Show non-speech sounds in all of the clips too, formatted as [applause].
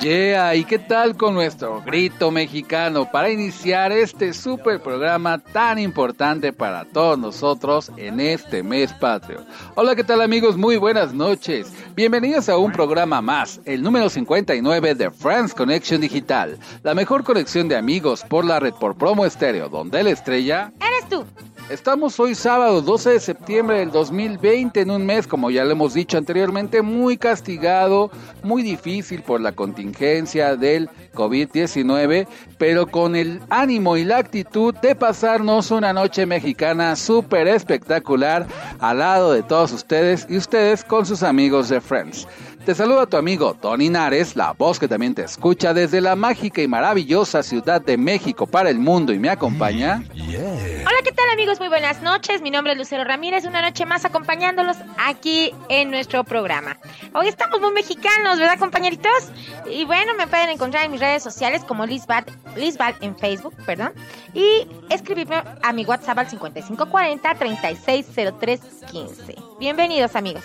Yeah, ¿y qué tal con nuestro grito mexicano para iniciar este super programa tan importante para todos nosotros en este mes patrio? Hola, ¿qué tal amigos? Muy buenas noches. Bienvenidos a un programa más, el número 59 de Friends Connection Digital, la mejor conexión de amigos por la red por promo estéreo, donde la estrella... Eres tú. Estamos hoy sábado 12 de septiembre del 2020 en un mes, como ya le hemos dicho anteriormente, muy castigado, muy difícil por la contingencia del COVID-19, pero con el ánimo y la actitud de pasarnos una noche mexicana súper espectacular al lado de todos ustedes y ustedes con sus amigos de Friends. Te saluda tu amigo Tony Nares, la voz que también te escucha desde la mágica y maravillosa Ciudad de México para el mundo y me acompaña. Hola, ¿qué tal amigos? Muy buenas noches. Mi nombre es Lucero Ramírez, una noche más acompañándolos aquí en nuestro programa. Hoy estamos muy mexicanos, ¿verdad, compañeritos? Y bueno, me pueden encontrar en mis redes sociales como Lisbeth, Lisbeth en Facebook, perdón, y escribirme a mi WhatsApp al 5540 360315. Bienvenidos, amigos.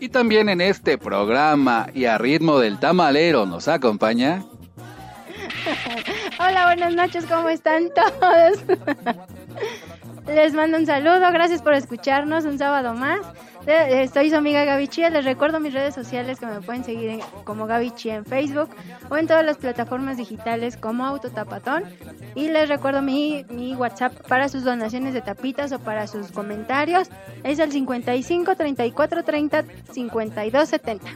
Y también en este programa y a ritmo del tamalero nos acompaña. [laughs] Hola, buenas noches, ¿cómo están todos? [laughs] Les mando un saludo, gracias por escucharnos un sábado más. Soy su amiga Gaby Chía, les recuerdo mis redes sociales que me pueden seguir como Gaby Chía en Facebook o en todas las plataformas digitales como Autotapatón. Y les recuerdo mi, mi WhatsApp para sus donaciones de tapitas o para sus comentarios. Es el 55 34 30 52 70.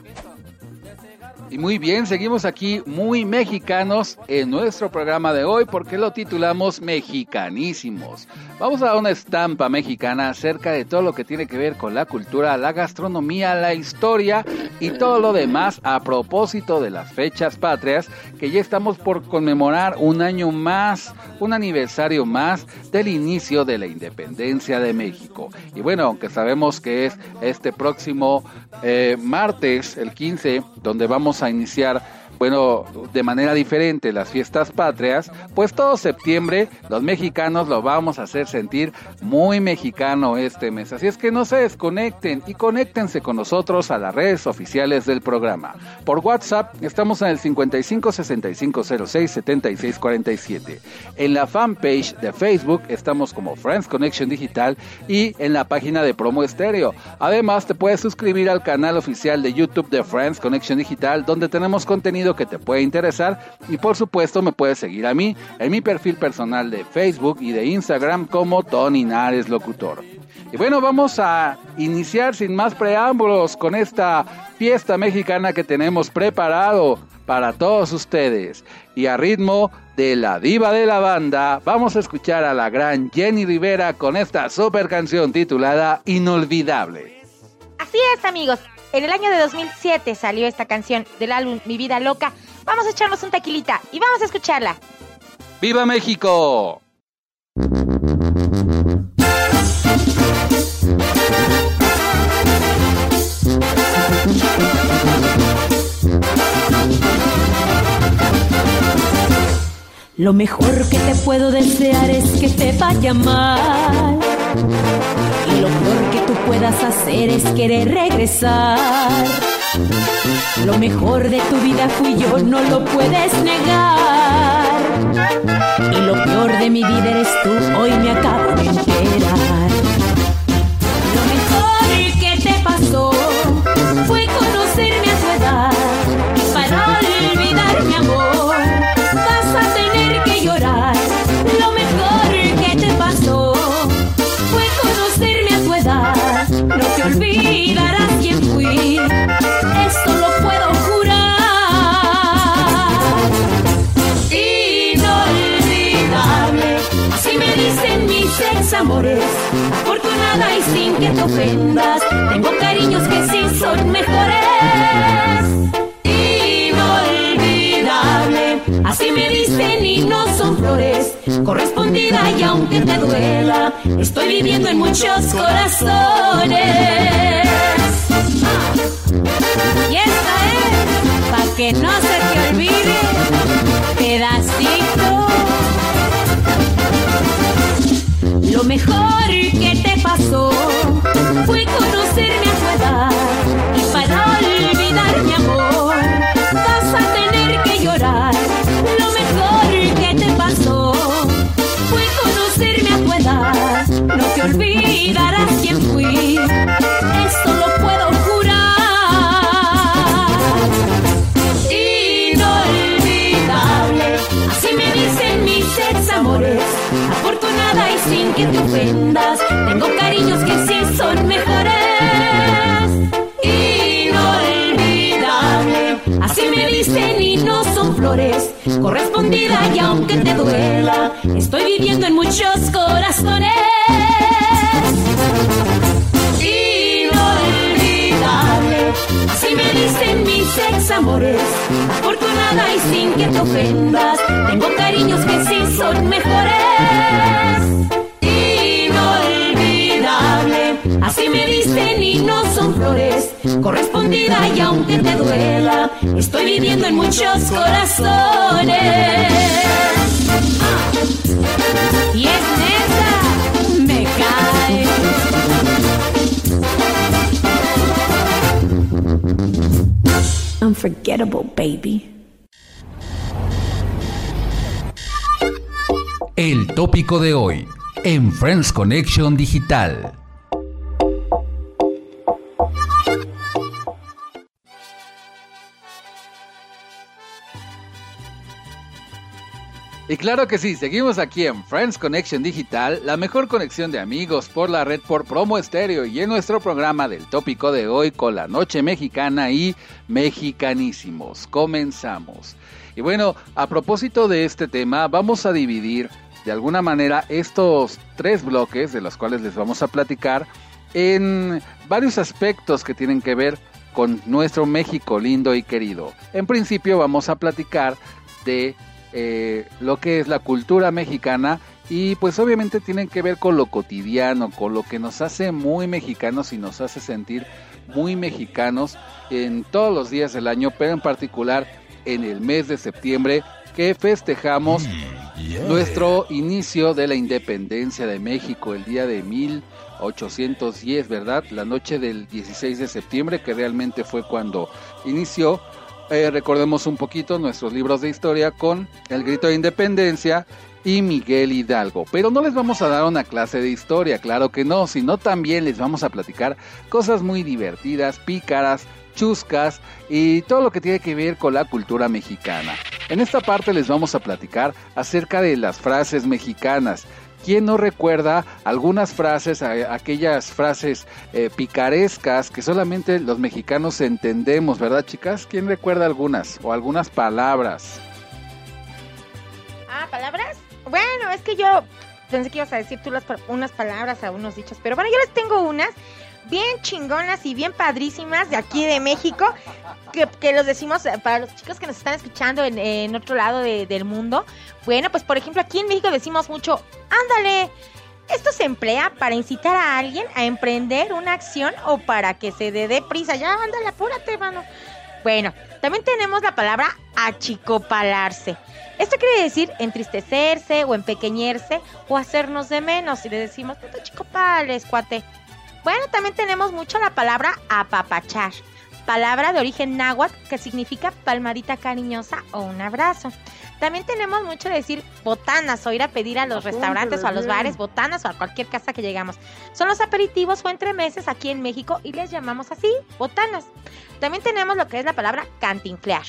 Y muy bien, seguimos aquí muy mexicanos en nuestro programa de hoy porque lo titulamos Mexicanísimos. Vamos a una estampa mexicana acerca de todo lo que tiene que ver con la cultura, la gastronomía, la historia y todo lo demás a propósito de las fechas patrias que ya estamos por conmemorar un año más, un aniversario más del inicio de la independencia de México. Y bueno, aunque sabemos que es este próximo eh, martes, el 15, donde vamos a iniciar bueno, de manera diferente las fiestas patrias, pues todo septiembre los mexicanos lo vamos a hacer sentir muy mexicano este mes. Así es que no se desconecten y conéctense con nosotros a las redes oficiales del programa. Por WhatsApp estamos en el 55 65 06 76 47. En la fanpage de Facebook estamos como Friends Connection Digital y en la página de Promo Estéreo. Además, te puedes suscribir al canal oficial de YouTube de Friends Connection Digital donde tenemos contenido que te puede interesar y por supuesto me puedes seguir a mí en mi perfil personal de Facebook y de Instagram como Tony Nares Locutor. Y bueno, vamos a iniciar sin más preámbulos con esta fiesta mexicana que tenemos preparado para todos ustedes. Y a ritmo de la diva de la banda, vamos a escuchar a la gran Jenny Rivera con esta super canción titulada Inolvidable. Así es, amigos. En el año de 2007 salió esta canción del álbum Mi Vida Loca. Vamos a echarnos un tequilita y vamos a escucharla. ¡Viva México! Lo mejor que te puedo desear es que te vaya mal. Lo peor que tú puedas hacer es querer regresar. Lo mejor de tu vida fui yo, no lo puedes negar. Y lo peor de mi vida eres tú, hoy me acabo de enterar. Tengo cariños que sí son mejores. Inolvidable, así me dicen y no son flores. Correspondida y aunque te duela, estoy viviendo en muchos corazones. Y esta es, pa' que no se te olvide, pedacito. Lo mejor que te pasó fue conocerme a tu edad y para olvidar mi amor vas a tener que llorar. Lo mejor que te pasó fue conocerme a tu edad. No te olvidarás sin que te ofendas, tengo cariños que sí son mejores. Inolvidable, así me dicen y no son flores. Correspondida y aunque te duela, estoy viviendo en muchos corazones. Así me dicen mis ex amores. Afortunada y sin que te ofendas, tengo cariños que sí son mejores. Así me dicen y no son flores. Correspondida y aunque te duela, estoy viviendo en muchos corazones. Y es neta, me cae. El tópico de hoy en Friends Connection Digital. Y claro que sí, seguimos aquí en Friends Connection Digital, la mejor conexión de amigos por la red por promo estéreo y en nuestro programa del tópico de hoy con la noche mexicana y mexicanísimos. Comenzamos. Y bueno, a propósito de este tema, vamos a dividir de alguna manera estos tres bloques de los cuales les vamos a platicar en varios aspectos que tienen que ver con nuestro México lindo y querido. En principio vamos a platicar de eh, lo que es la cultura mexicana y pues obviamente tienen que ver con lo cotidiano, con lo que nos hace muy mexicanos y nos hace sentir muy mexicanos en todos los días del año, pero en particular en el mes de septiembre que festejamos nuestro inicio de la independencia de México, el día de 1810, ¿verdad? La noche del 16 de septiembre, que realmente fue cuando inició. Eh, recordemos un poquito nuestros libros de historia con El Grito de Independencia y Miguel Hidalgo. Pero no les vamos a dar una clase de historia, claro que no, sino también les vamos a platicar cosas muy divertidas, pícaras, chuscas y todo lo que tiene que ver con la cultura mexicana. En esta parte les vamos a platicar acerca de las frases mexicanas. ¿Quién no recuerda algunas frases, aquellas frases eh, picarescas que solamente los mexicanos entendemos, verdad chicas? ¿Quién recuerda algunas o algunas palabras? Ah, ¿palabras? Bueno, es que yo pensé que ibas a decir tú las, unas palabras a unos dichos, pero bueno, yo les tengo unas bien chingonas y bien padrísimas de aquí de México, que, los decimos eh, para los chicos que nos están escuchando en, otro lado de- del mundo. Bueno, pues por ejemplo aquí en México decimos mucho, ándale. Esto se emplea para incitar a alguien a emprender una acción o para que se dé de prisa. Ya, ándale, apúrate, mano. Bueno, también tenemos la palabra achicopalarse. Esto quiere decir entristecerse o empequeñerse o hacernos de menos. Y le decimos, no te achicopales, cuate. Bueno, también tenemos mucho la palabra apapachar. Palabra de origen náhuatl que significa palmadita cariñosa o un abrazo. También tenemos mucho de decir botanas o ir a pedir a los restaurantes o a los bares botanas o a cualquier casa que llegamos. Son los aperitivos o entremeses aquí en México y les llamamos así, botanas. También tenemos lo que es la palabra cantinflear.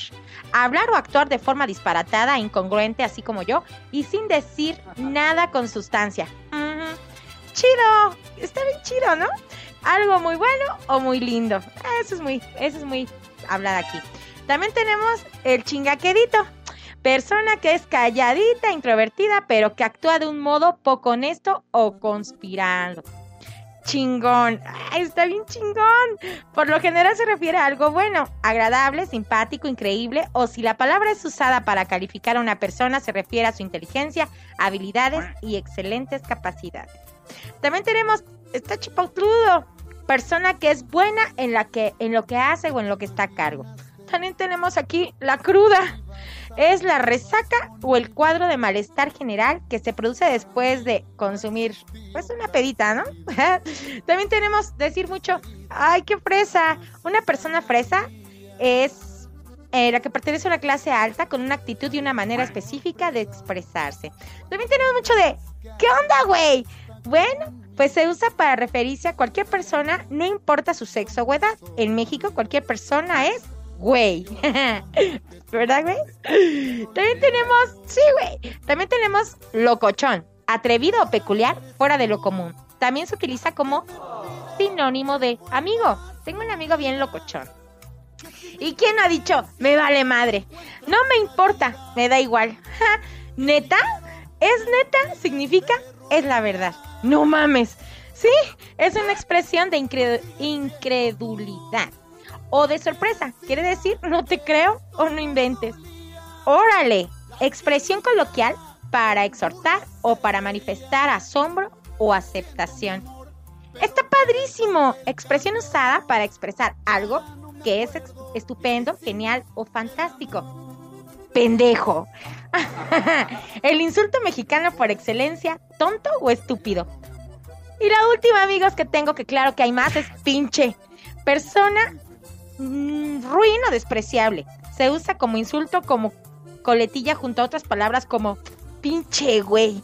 Hablar o actuar de forma disparatada, incongruente, así como yo, y sin decir nada con sustancia. Ujú. Chido, está bien chido, ¿no? Algo muy bueno o muy lindo. Eso es muy, eso es muy hablado aquí. También tenemos el chingaquedito. Persona que es calladita, introvertida, pero que actúa de un modo poco honesto o conspirando. Chingón. Está bien chingón. Por lo general se refiere a algo bueno, agradable, simpático, increíble, o si la palabra es usada para calificar a una persona, se refiere a su inteligencia, habilidades y excelentes capacidades. También tenemos, está chipautrudo, persona que es buena en, la que, en lo que hace o en lo que está a cargo. También tenemos aquí la cruda. Es la resaca o el cuadro de malestar general que se produce después de consumir, pues una pedita, ¿no? [laughs] También tenemos decir mucho, ay, qué fresa. Una persona fresa es eh, la que pertenece a una clase alta con una actitud y una manera específica de expresarse. También tenemos mucho de, ¿qué onda, güey? Bueno, pues se usa para referirse a cualquier persona, no importa su sexo o edad. En México cualquier persona es güey. [laughs] ¿Verdad, güey? También tenemos, sí, güey. También tenemos locochón, atrevido o peculiar, fuera de lo común. También se utiliza como sinónimo de amigo. Tengo un amigo bien locochón. ¿Y quién ha dicho, me vale madre? No me importa, me da igual. [laughs] ¿Neta? ¿Es neta? Significa, es la verdad. No mames. Sí, es una expresión de incredulidad o de sorpresa. Quiere decir, no te creo o no inventes. Órale, expresión coloquial para exhortar o para manifestar asombro o aceptación. Está padrísimo. Expresión usada para expresar algo que es estupendo, genial o fantástico. Pendejo. [laughs] El insulto mexicano por excelencia, tonto o estúpido. Y la última, amigos, que tengo que claro que hay más es pinche. Persona Mm, ruin o despreciable. Se usa como insulto, como coletilla junto a otras palabras como pinche güey.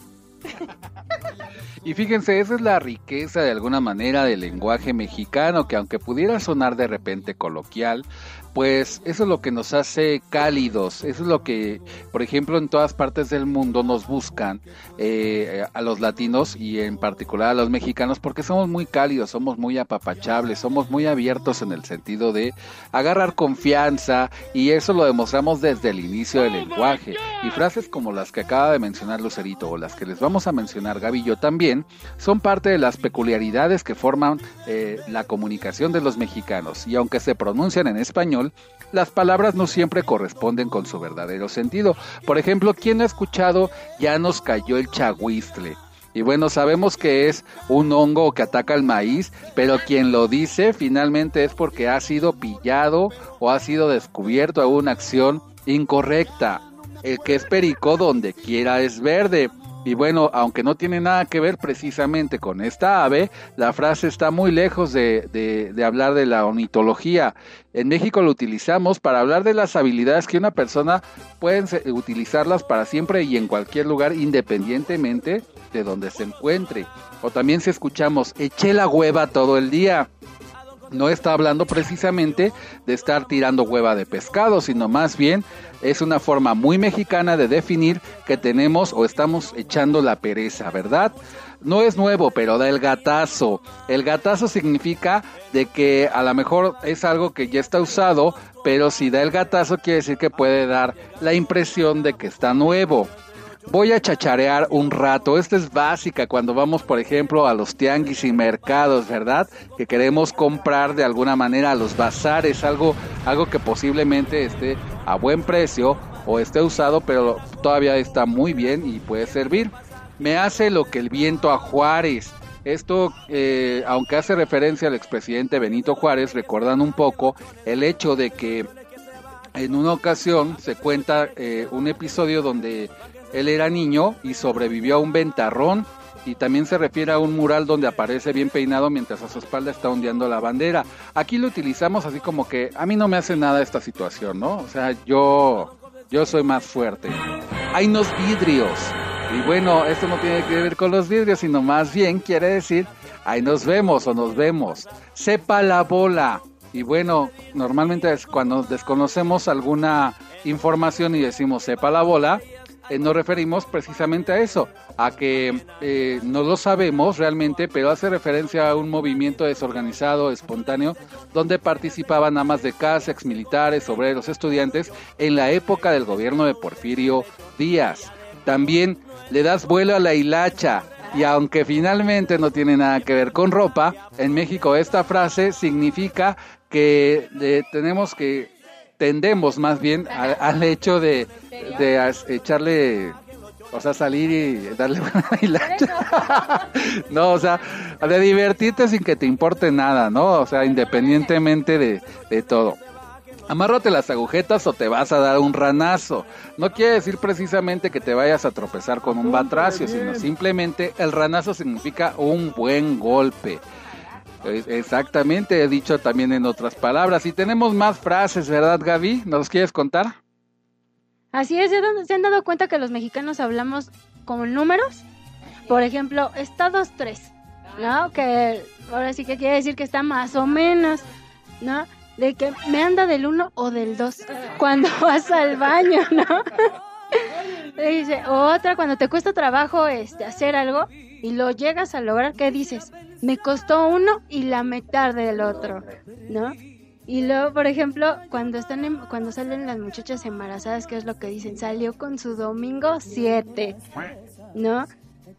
Y fíjense, esa es la riqueza de alguna manera del lenguaje mexicano, que aunque pudiera sonar de repente coloquial, pues eso es lo que nos hace cálidos, eso es lo que, por ejemplo, en todas partes del mundo nos buscan eh, a los latinos y en particular a los mexicanos porque somos muy cálidos, somos muy apapachables, somos muy abiertos en el sentido de agarrar confianza y eso lo demostramos desde el inicio del lenguaje. Y frases como las que acaba de mencionar Lucerito o las que les vamos a mencionar yo también son parte de las peculiaridades que forman eh, la comunicación de los mexicanos y aunque se pronuncian en español, las palabras no siempre corresponden con su verdadero sentido. Por ejemplo, ¿quién ha escuchado ya nos cayó el chagüistle? Y bueno, sabemos que es un hongo que ataca el maíz, pero quien lo dice finalmente es porque ha sido pillado o ha sido descubierto a una acción incorrecta. El que es perico donde quiera es verde. Y bueno, aunque no tiene nada que ver precisamente con esta ave, la frase está muy lejos de, de, hablar de la ornitología. En México lo utilizamos para hablar de las habilidades que una persona puede utilizarlas para siempre y en cualquier lugar, independientemente de donde se encuentre. O también si escuchamos, eché la hueva todo el día no está hablando precisamente de estar tirando hueva de pescado, sino más bien es una forma muy mexicana de definir que tenemos o estamos echando la pereza, ¿verdad? No es nuevo, pero da el gatazo. El gatazo significa de que a lo mejor es algo que ya está usado, pero si da el gatazo quiere decir que puede dar la impresión de que está nuevo voy a chacharear un rato. Esta es básica cuando vamos, por ejemplo, a los tianguis y mercados, ¿verdad? Que queremos comprar de alguna manera a los bazares, algo, algo que posiblemente esté a buen precio o esté usado, pero todavía está muy bien y puede servir. Me hace lo que el viento a Juárez. Esto, eh, aunque hace referencia al expresidente Benito Juárez, recuerdan un poco el hecho de que en una ocasión se cuenta eh, un episodio donde él era niño y sobrevivió a un ventarrón y también se refiere a un mural donde aparece bien peinado mientras a su espalda está ondeando la bandera. Aquí lo utilizamos así como que a mí no me hace nada esta situación, ¿no? O sea, yo yo soy más fuerte. Hay unos vidrios. Y bueno, esto no tiene que ver con los vidrios, sino más bien quiere decir, ahí nos vemos o nos vemos. Sepa la bola. Y bueno, normalmente es cuando desconocemos alguna información y decimos sepa la bola, eh, nos referimos precisamente a eso, a que eh, no lo sabemos realmente, pero hace referencia a un movimiento desorganizado, espontáneo, donde participaban amas de casa, exmilitares, obreros, estudiantes, en la época del gobierno de Porfirio Díaz. También le das vuelo a la hilacha, y aunque finalmente no tiene nada que ver con ropa, en México esta frase significa que tenemos que, tendemos más bien al, hecho de, de, echarle, o sea, salir y darle [laughs] una hilacha. [laughs] no, o sea, de divertirte sin que te importe nada, ¿no? O sea, independientemente de, de todo amárrate las agujetas o te vas a dar un ranazo. No quiere decir precisamente que te vayas a tropezar con un batracio, sino simplemente el ranazo significa un buen golpe. Exactamente, he dicho también en otras palabras. Y tenemos más frases, ¿verdad, Gaby? ¿Nos quieres contar? Así es, ¿se han dado cuenta que los mexicanos hablamos con números? Por ejemplo, estados 3, ¿no? Que ahora sí que quiere decir que está más o menos, ¿no? de que me anda del uno o del dos cuando [laughs] vas al baño, ¿no? [laughs] dice, otra, cuando te cuesta trabajo este, hacer algo y lo llegas a lograr, ¿qué dices? Me costó uno y la mitad del otro, ¿no? Y luego, por ejemplo, cuando están cuando salen las muchachas embarazadas, ¿qué es lo que dicen? Salió con su domingo 7, ¿no?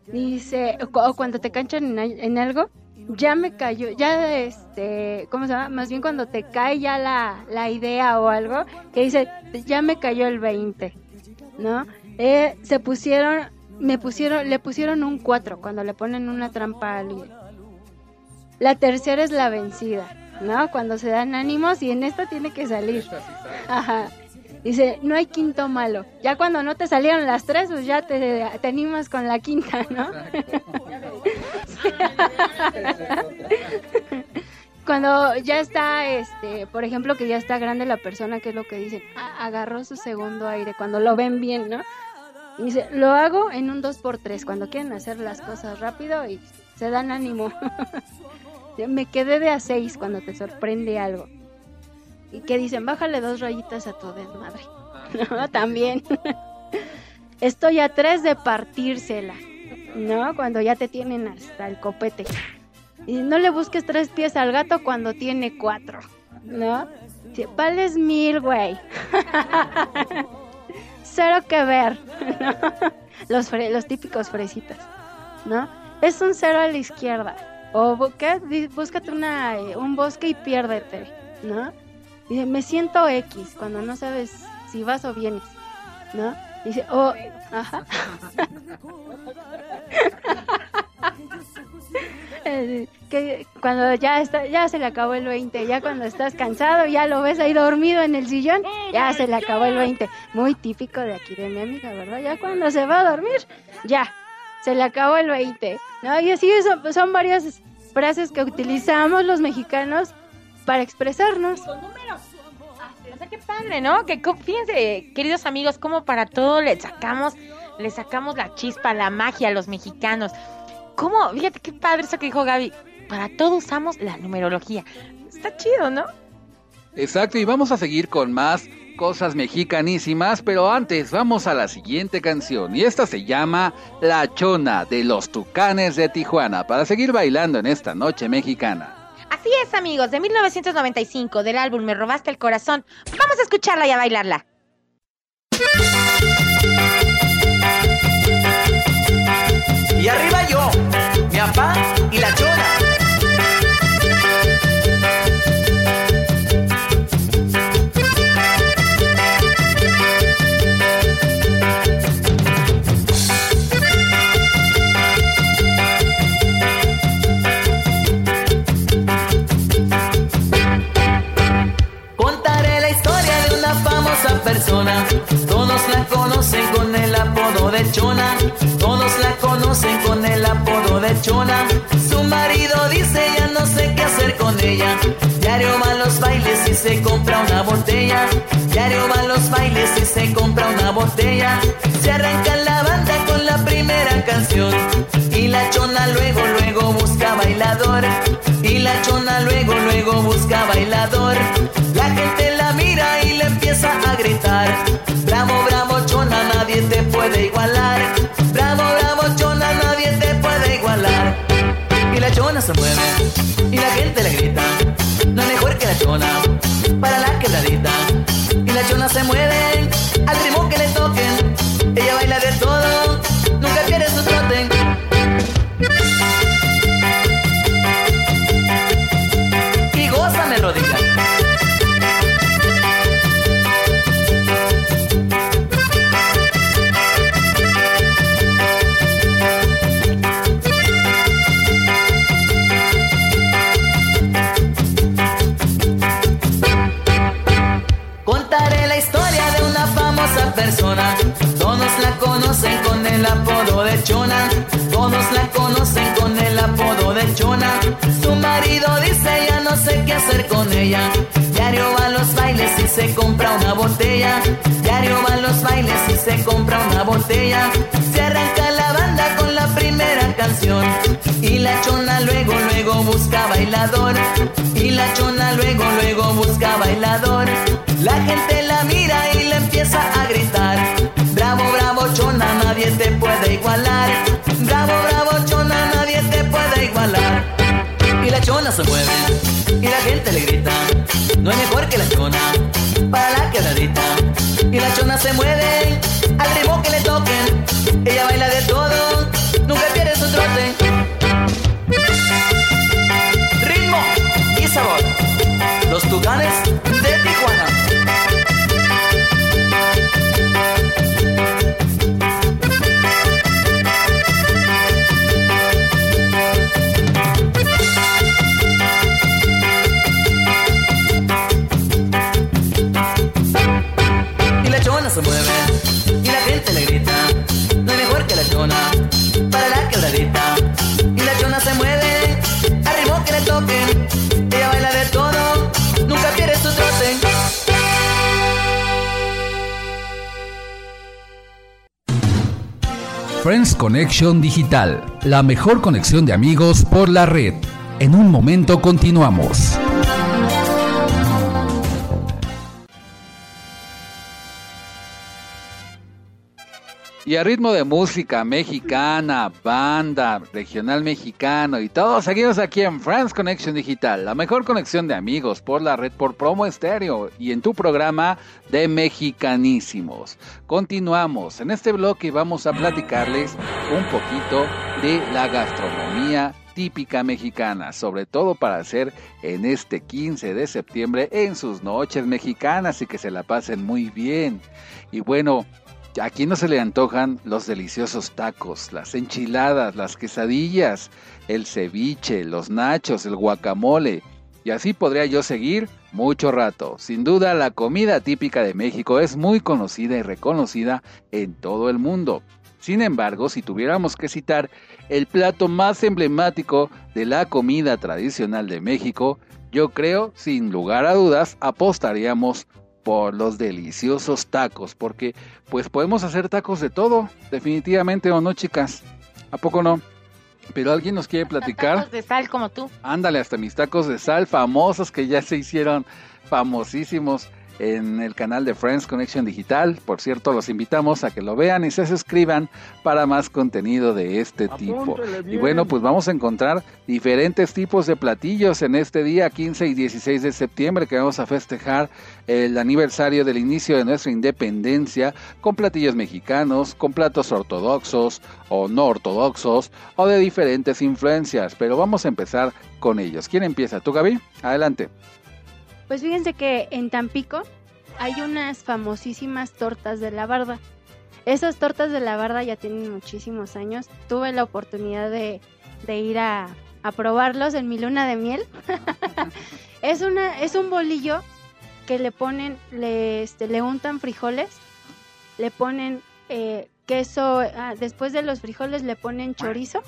Dice, o cuando te canchan en, en algo, ya me cayó, ya este, ¿cómo se llama? Más bien cuando te cae ya la, la idea o algo, que dice, ya me cayó el 20, ¿no? Eh, se pusieron, me pusieron, le pusieron un 4 cuando le ponen una trampa a alguien. La tercera es la vencida, ¿no? Cuando se dan ánimos y en esta tiene que salir. Ajá. Dice, no hay quinto malo. Ya cuando no te salieron las tres, pues ya te, te animas con la quinta, ¿no? [laughs] cuando ya está, este, por ejemplo, que ya está grande la persona, que es lo que dicen, agarró su segundo aire, cuando lo ven bien, ¿no? Y dice, lo hago en un 2x3, cuando quieren hacer las cosas rápido y se dan ánimo. [laughs] Me quedé de a 6 cuando te sorprende algo y que dicen, bájale dos rayitas a tu desmadre. [laughs] ¿No? También. [laughs] Estoy a tres de partírsela, ¿no? Cuando ya te tienen hasta el copete. Y no le busques tres pies al gato cuando tiene cuatro, ¿no? vales mil, güey. [laughs] Cero que ver, ¿no? Los, los típicos fresitas, ¿no? Es un cero a la izquierda. O búscate una, un bosque y piérdete, ¿no? Dice, me siento X cuando no sabes si vas o vienes, ¿no? Dice, oh, ajá. [laughs] que cuando ya está, ya se le acabó el 20, ya cuando estás cansado, ya lo ves ahí dormido en el sillón, ya se le acabó el 20. Muy típico de aquí de mi amiga, ¿verdad? Ya cuando se va a dormir, ya, se le acabó el 20. ¿no? Y así son, son varias frases que utilizamos los mexicanos para expresarnos. Con números. O sea, qué padre, ¿no? Que fíjense, queridos amigos, como para todo le sacamos, le sacamos la chispa, la magia a los mexicanos. ¿Cómo? Fíjate qué padre eso que dijo Gaby. Para todo usamos la numerología. Está chido, ¿no? Exacto, y vamos a seguir con más cosas mexicanísimas, pero antes vamos a la siguiente canción y esta se llama La Chona de los Tucanes de Tijuana para seguir bailando en esta noche mexicana. Así es, amigos, de 1995, del álbum Me robaste el corazón. Vamos a escucharla y a bailarla. Y arriba yo, mi papá y la chona. Todos la conocen con el apodo de Chona. Todos la conocen con el apodo de Chona. Su marido dice ya no sé qué hacer con ella. Diario va a los bailes y se compra una botella. Diario va a los bailes y se compra una botella. Se arranca la banda con la primera canción. Y la chona luego, luego busca bailador. Y la chona luego, luego busca bailador. La gente la empieza a gritar. Bravo, bravo, chona, nadie te puede igualar. Bravo, bravo, chona, nadie te puede igualar. Y la chona se mueve y la gente le grita. No mejor que la chona para la quebradita. Y la chona se mueve Y la chona luego, luego busca bailador. Y la chona luego, luego busca bailador. La gente la mira y le empieza a gritar. Bravo, bravo, chona, nadie te puede igualar. Bravo, bravo, chona, nadie te puede igualar. Y la chona se mueve y la gente le grita. No hay mejor que la chona para la quebradita. Y la chona se mueve Los tucanes de Friends Connection Digital, la mejor conexión de amigos por la red. En un momento continuamos. Y a ritmo de música mexicana, banda, regional mexicano y todo, seguimos aquí en Friends Connection Digital, la mejor conexión de amigos por la red por promo estéreo y en tu programa de Mexicanísimos. Continuamos, en este bloque vamos a platicarles un poquito de la gastronomía típica mexicana, sobre todo para hacer en este 15 de septiembre en sus noches mexicanas y que se la pasen muy bien. Y bueno, Aquí no se le antojan los deliciosos tacos, las enchiladas, las quesadillas, el ceviche, los nachos, el guacamole. Y así podría yo seguir mucho rato. Sin duda, la comida típica de México es muy conocida y reconocida en todo el mundo. Sin embargo, si tuviéramos que citar el plato más emblemático de la comida tradicional de México, yo creo, sin lugar a dudas, apostaríamos por los deliciosos tacos, porque pues podemos hacer tacos de todo, definitivamente o no, chicas. ¿A poco no? Pero alguien nos quiere platicar. Tacos de sal como tú. Ándale, hasta mis tacos de sal famosos que ya se hicieron famosísimos en el canal de Friends Connection Digital. Por cierto, los invitamos a que lo vean y se suscriban para más contenido de este tipo. Y bueno, pues vamos a encontrar diferentes tipos de platillos en este día 15 y 16 de septiembre que vamos a festejar el aniversario del inicio de nuestra independencia con platillos mexicanos, con platos ortodoxos o no ortodoxos o de diferentes influencias. Pero vamos a empezar con ellos. ¿Quién empieza? ¿Tú, Gaby? Adelante. Pues fíjense que en Tampico hay unas famosísimas tortas de la barda. Esas tortas de la barda ya tienen muchísimos años. Tuve la oportunidad de, ir a, probarlos en mi luna de miel. [laughs] es, una, es un bolillo que le ponen, le, este, untan frijoles, le ponen eh, queso, ah, después de los frijoles le ponen chorizo,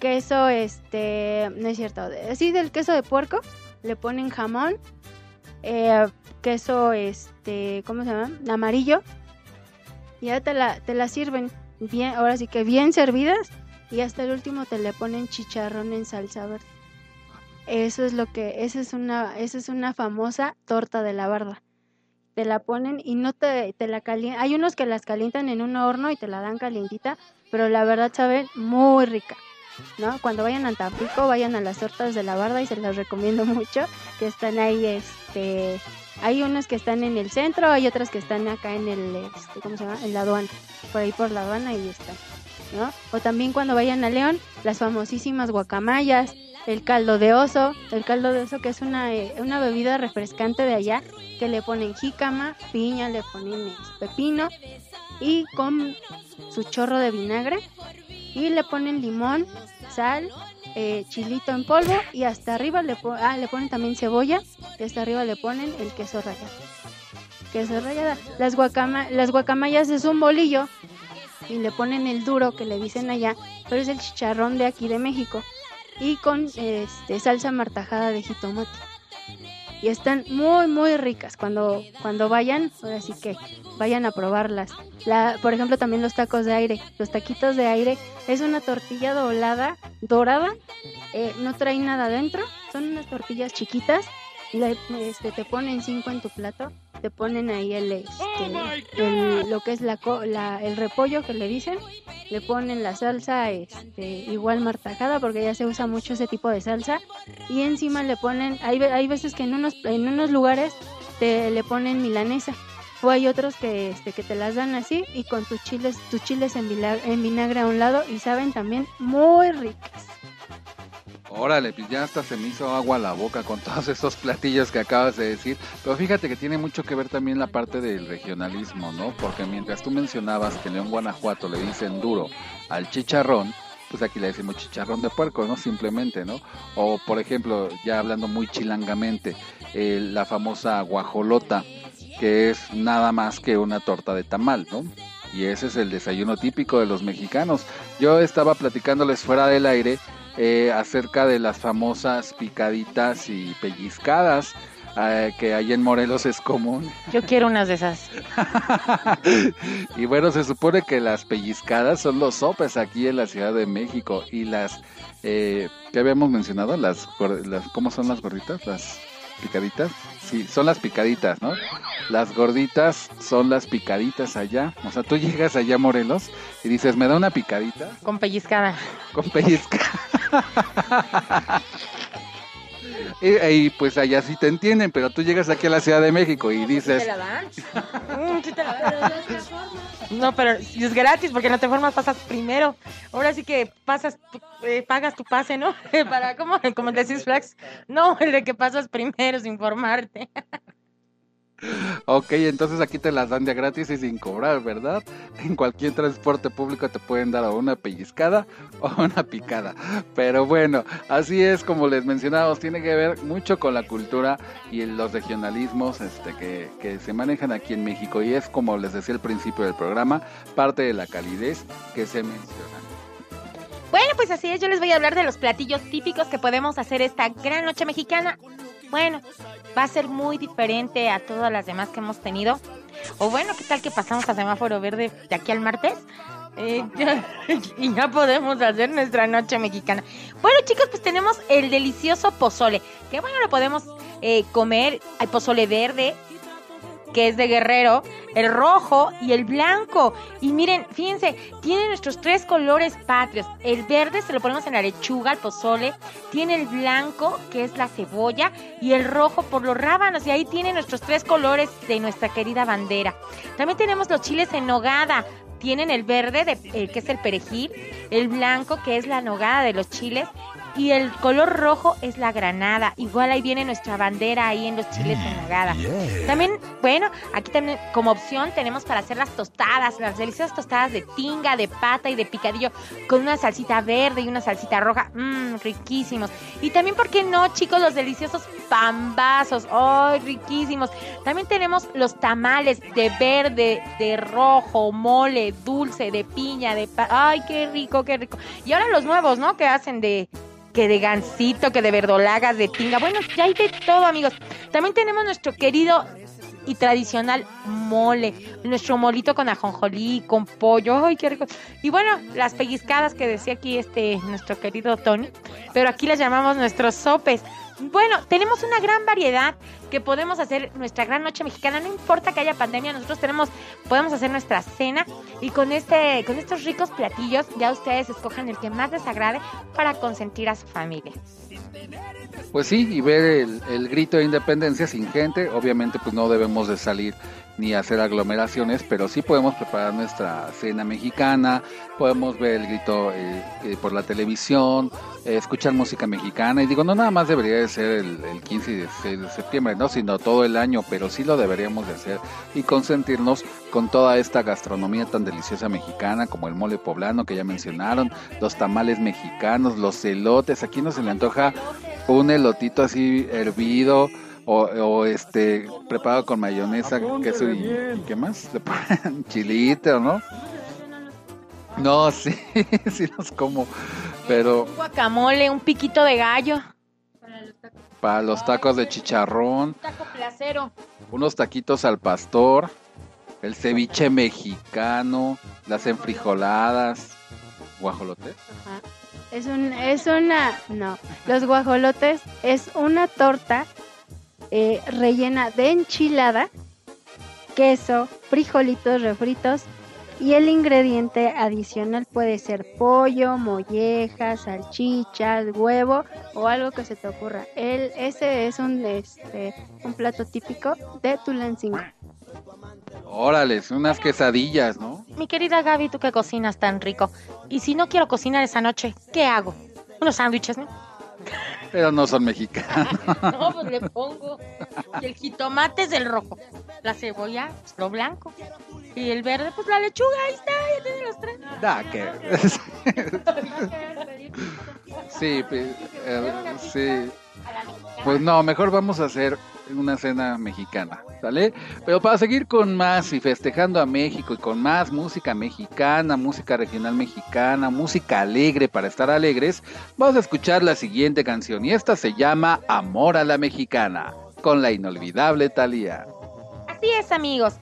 queso, este, no es cierto, sí, del queso de puerco, le ponen jamón, eh, queso, este, ¿cómo se llama? Amarillo, y ya te la, te la sirven bien, ahora sí que bien servidas, y hasta el último te le ponen chicharrón en salsa verde. Eso es lo que, esa es una, esa es una famosa torta de la barda. te la ponen y no te, te la calientan. Hay unos que las calientan en un horno y te la dan calientita, pero la verdad sabe muy rica. ¿No? Cuando vayan a Tampico, vayan a las tortas de la barda y se las recomiendo [laughs] mucho, que están ahí, este, hay unas que están en el centro, hay otras que están acá en el, este, ¿cómo se llama? En la aduana, por ahí por la aduana y están, ¿no? O también cuando vayan a León, las famosísimas guacamayas, el caldo de oso, el caldo de oso que es una, eh, una bebida refrescante de allá, que le ponen jícama, piña, le ponen este, pepino y con su chorro de vinagre y le ponen limón, sal, eh, chilito en polvo y hasta arriba le, ah, le ponen también cebolla y hasta arriba le ponen el queso rallado. Queso rallado. Las, guacama las guacamayas es un bolillo y le ponen el duro que le dicen allá, pero es el chicharrón de aquí de México y con este, salsa martajada de jitomate. Y están muy, muy ricas. Cuando, cuando vayan, ahora sí que vayan a probarlas. La, por ejemplo, también los tacos de aire. Los taquitos de aire es una tortilla doblada, dorada. eh, no trae nada adentro. Son unas tortillas chiquitas. Le- este, te ponen cinco en tu plato. Te ponen ahí el, este, el- lo que es la, la- el repollo que le dicen. Le ponen la salsa este, igual martajada porque ya se usa mucho ese tipo de salsa. Y encima le ponen, hay, hay veces que en unos, en unos lugares te le ponen milanesa. O hay otros que, este, que te las dan así y con tus chiles, tus chiles en, en vinagre a un lado y saben también muy ricas. Órale, pues ya hasta se me hizo agua la boca con todos estos platillos que acabas de decir. Pero fíjate que tiene mucho que ver también la parte del regionalismo, ¿no? Porque mientras tú mencionabas que en León, Guanajuato le dicen duro al chicharrón, pues aquí le decimos chicharrón de puerco, ¿no? Simplemente, ¿no? O por ejemplo, ya hablando muy chilangamente, eh, la famosa guajolota, que es nada más que una torta de tamal, ¿no? Y ese es el desayuno típico de los mexicanos. Yo estaba platicándoles fuera del aire eh, acerca de las famosas picaditas y pellizcadas eh, que ahí en Morelos es común. Yo quiero unas de esas. [laughs] y bueno, se supone que las pellizcadas son los sopes aquí en la Ciudad de México y las eh, que habíamos mencionado, las, las ¿cómo son las gorditas? Las picaditas. Sí, son las picaditas, ¿no? Las gorditas son las picaditas allá. O sea, tú llegas allá a Morelos y dices, ¿me da una picadita? Con pellizcada. con pellizca. Y, y, pues allá sí te entienden, pero tú llegas aquí a la Ciudad de México y dices, dan? [laughs] Mm, sí te la dan. No, pero es gratis porque no te formas pasas primero. Ahora sí que pasas, eh, pagas tu pase, ¿no? [laughs] Para, ¿cómo? Como el de Six Flags. No, el de que pasas primero sin formarte. [laughs] ok, entonces aquí te las dan de gratis y sin cobrar, ¿verdad? En cualquier transporte público te pueden dar o una pellizcada o una picada. Pero bueno, así es como les mencionamos, tiene que ver mucho con la cultura y los regionalismos este, que, que se manejan aquí en México. Y es como les decía al principio del programa, parte de la calidez que se menciona. Bueno, pues así es, yo les voy a hablar de los platillos típicos que podemos hacer esta gran noche mexicana. Bueno, va a ser muy diferente a todas las demás que hemos tenido. O bueno, ¿qué tal que pasamos a semáforo verde de aquí al martes? Eh, [laughs] y ya podemos hacer nuestra noche mexicana. Bueno, chicos, pues tenemos el delicioso pozole. Que bueno, lo podemos eh, comer. Hay pozole verde, que es de guerrero, el rojo y el blanco. Y miren, fíjense, tiene nuestros tres colores patrios. El verde se lo ponemos en la lechuga, el pozole. Tiene el blanco, que es la cebolla, y el rojo por los rábanos. Y ahí tiene nuestros tres colores de nuestra querida bandera. También tenemos los chiles en nogada. Tienen el verde, de, eh, que es el perejil, el blanco, que es la nogada de los chiles, y el color rojo es la granada. Igual ahí viene nuestra bandera ahí en los chiles en nogada. También, bueno, aquí también como opción tenemos para hacer las tostadas, las deliciosas tostadas de tinga, de pata y de picadillo con una salsita verde y una salsita roja, mmm, riquísimos. Y también, ¿por qué no, chicos, los deliciosos pambazos? ¡Ay, riquísimos! También tenemos los tamales de verde, de rojo, mole, dulce, de piña, de... ¡Ay, qué rico, qué rico! Y ahora los nuevos, ¿no? Que hacen de que de gansito, que de verdolagas, de tinga. Bueno, ya hay de todo, amigos. También tenemos nuestro querido y tradicional mole, nuestro molito con ajonjolí, con pollo, ay, qué rico. Y bueno, las pellizcadas que decía aquí este nuestro querido Tony, pero aquí las llamamos nuestros sopes. Bueno, tenemos una gran variedad que podemos hacer nuestra gran noche mexicana, no importa que haya pandemia, nosotros tenemos, podemos hacer nuestra cena y con este, con estos ricos platillos, ya ustedes escojan el que más les agrade para consentir a su familia. Pues sí, y ver el, el grito de independencia sin gente, obviamente pues no debemos de salir ni hacer aglomeraciones, pero sí podemos preparar nuestra cena mexicana, podemos ver el grito eh, eh, por la televisión, eh, escuchar música mexicana, y digo, no nada más debería de ser el, el 15 y 16 de septiembre, no, sino todo el año, pero sí lo deberíamos de hacer y consentirnos con toda esta gastronomía tan deliciosa mexicana, como el mole poblano que ya mencionaron, los tamales mexicanos, los elotes, aquí no se le antoja un elotito así hervido, o, o este preparado con mayonesa, queso y ¿qué más? Le ponen [laughs] chilito, ¿no? No, sí, [laughs] sí los como, pero Un guacamole, un piquito de gallo, para los tacos de chicharrón, un taco placero. unos taquitos al pastor, el ceviche mexicano, las enfrijoladas, guajolotes. Ajá. Es, un, es una, no, los guajolotes es una torta eh, rellena de enchilada, queso, frijolitos refritos y el ingrediente adicional puede ser pollo, mollejas, salchichas, huevo o algo que se te ocurra. El, ese es un, este, un plato típico de Tulancingo. Órale, unas quesadillas, ¿no? Mi querida Gaby, tú que cocinas tan rico. Y si no quiero cocinar esa noche, ¿qué hago? Unos sándwiches, ¿no? Pero no son mexicanos. [laughs] No, pues le pongo. Y el jitomate es el rojo. La cebolla, pues, lo blanco. Y el verde, pues la lechuga, ahí está, ya tiene los tres. Da, que... [laughs] sí, eh, sí. Pues no, mejor vamos a hacer una cena mexicana, ¿sale? Pero para seguir con más y festejando a México y con más música mexicana, música regional mexicana, música alegre para estar alegres, vamos a escuchar la siguiente canción y esta se llama Amor a la Mexicana, con la inolvidable Thalía. Así es, amigos.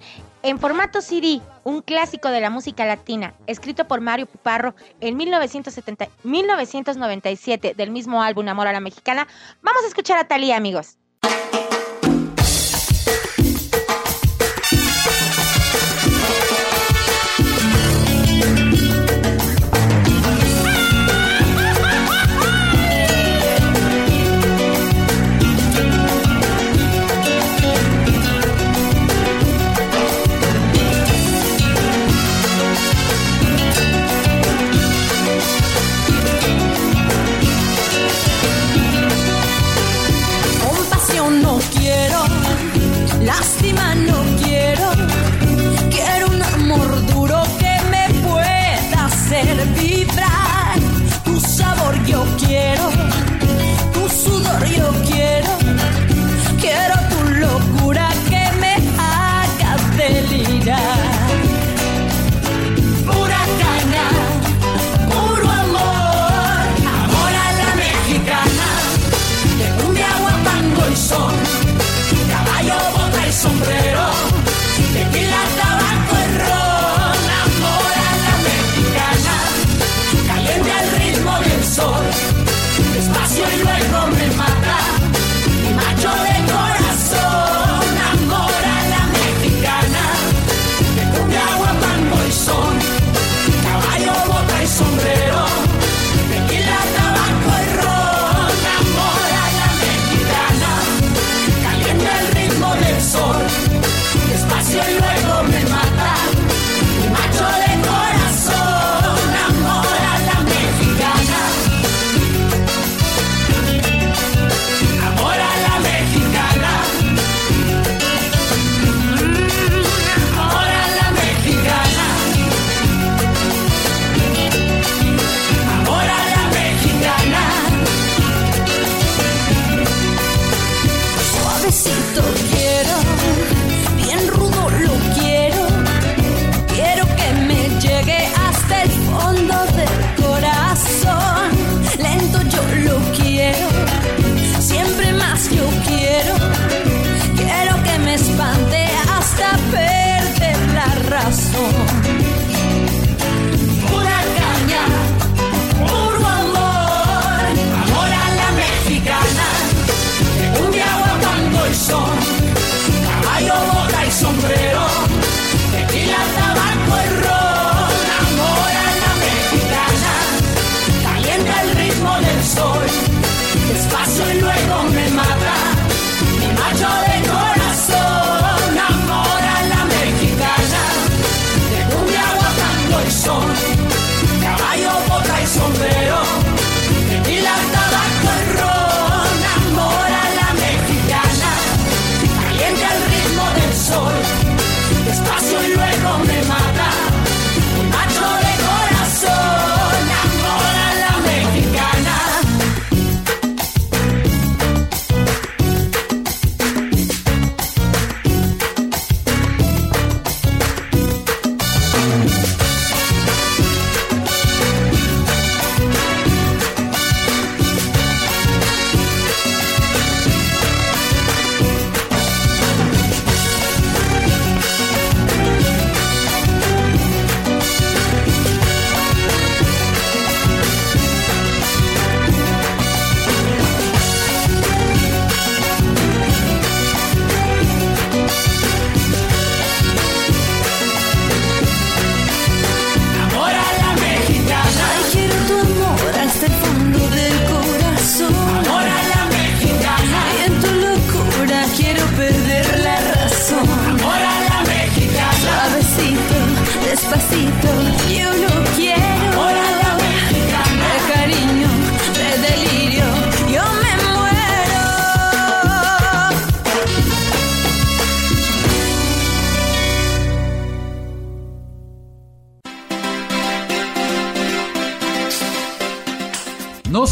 En formato CD, un clásico de la música latina, escrito por Mario Puparro en 1970 1997 del mismo álbum Amor a la Mexicana, vamos a escuchar a Talía, amigos.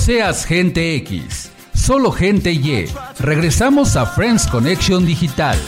Seas gente X, solo gente Y. Regresamos a Friends Connection Digital.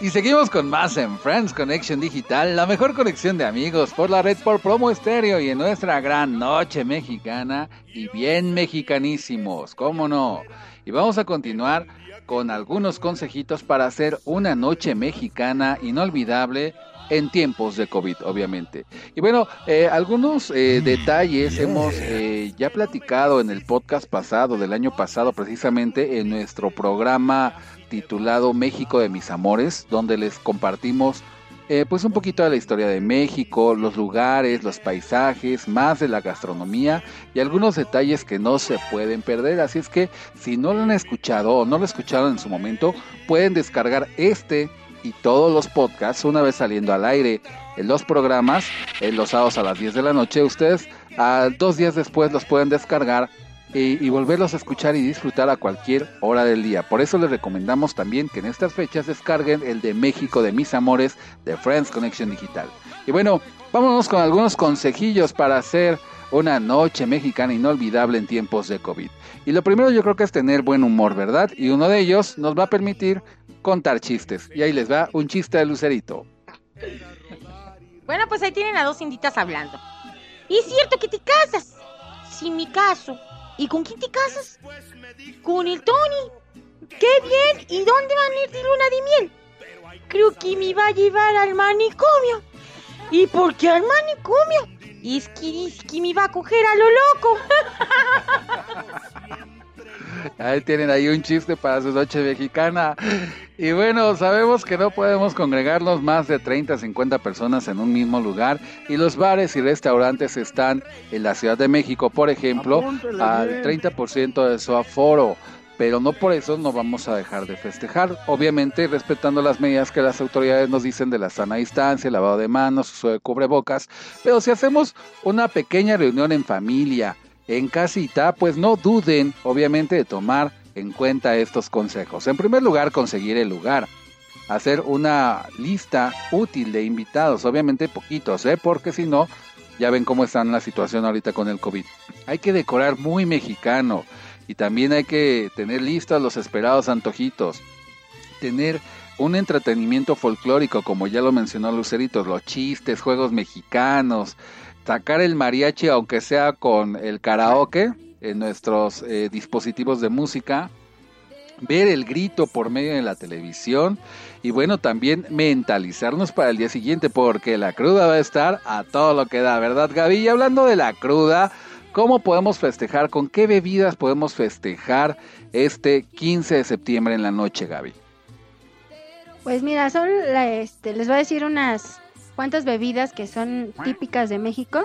Y seguimos con más en Friends Connection Digital, la mejor conexión de amigos por la red por promo estéreo y en nuestra gran noche mexicana y bien mexicanísimos, ¿cómo no? Y vamos a continuar con algunos consejitos para hacer una noche mexicana inolvidable en tiempos de COVID, obviamente. Y bueno, eh, algunos eh, mm, detalles hemos eh, ya platicado en el podcast pasado, del año pasado, precisamente en nuestro programa titulado México de mis amores, donde les compartimos pues un poquito de la historia de México, los lugares, los paisajes, más de la gastronomía y algunos detalles que no se pueden perder. Así es que si no lo han escuchado o no lo escucharon en su momento, pueden descargar este y todos los podcasts una vez saliendo al aire en los programas, en los sábados a las 10 de la noche. Ustedes a dos días después los pueden descargar y, volverlos a escuchar y disfrutar a cualquier hora del día. Por eso les recomendamos también que en estas fechas descarguen el de México de mis amores de Friends Connection Digital. Y bueno, vámonos con algunos consejillos para hacer una noche mexicana inolvidable en tiempos de COVID. Y lo primero yo creo que es tener buen humor, ¿verdad? Y uno de ellos nos va a permitir contar chistes. Y ahí les va un chiste de Lucerito. Bueno, pues ahí tienen a dos inditas hablando. Y es cierto que te casas. Sí, mi caso. ¿Y con quién te casas? Con el Tony. ¡Qué bien! ¿Y dónde van a ir de luna de miel? Creo que me va a llevar al manicomio. ¿Y por qué al manicomio? Es que, es que me va a coger a lo loco. [laughs] Ahí tienen ahí un chiste para su noche mexicana. Y bueno, sabemos que no podemos congregarnos más de 30, 50 personas en un mismo lugar. Y los bares y restaurantes están en la Ciudad de México, por ejemplo, al 30% de su aforo. Pero no por eso no vamos a dejar de festejar. Obviamente respetando las medidas que las autoridades nos dicen de la sana distancia, lavado de manos, uso de cubrebocas. Pero si hacemos una pequeña reunión en familia, en casita, pues no duden, obviamente, de tomar en cuenta estos consejos. En primer lugar, conseguir el lugar. Hacer una lista útil de invitados, obviamente poquitos, ¿eh? porque si no, ya ven cómo está la situación ahorita con el COVID. Hay que decorar muy mexicano y también hay que tener listos los esperados antojitos. Tener un entretenimiento folclórico, como ya lo mencionó Luceritos, los chistes, juegos mexicanos, sacar el mariachi, aunque sea con el karaoke en nuestros eh, dispositivos de música, ver el grito por medio de la televisión y bueno, también mentalizarnos para el día siguiente porque la cruda va a estar a todo lo que da, ¿verdad Gaby? Y hablando de la cruda, ¿cómo podemos festejar? ¿Con qué bebidas podemos festejar este 15 de septiembre en la noche, Gaby? Pues mira, son este, les voy a decir unas cuántas bebidas que son típicas de México.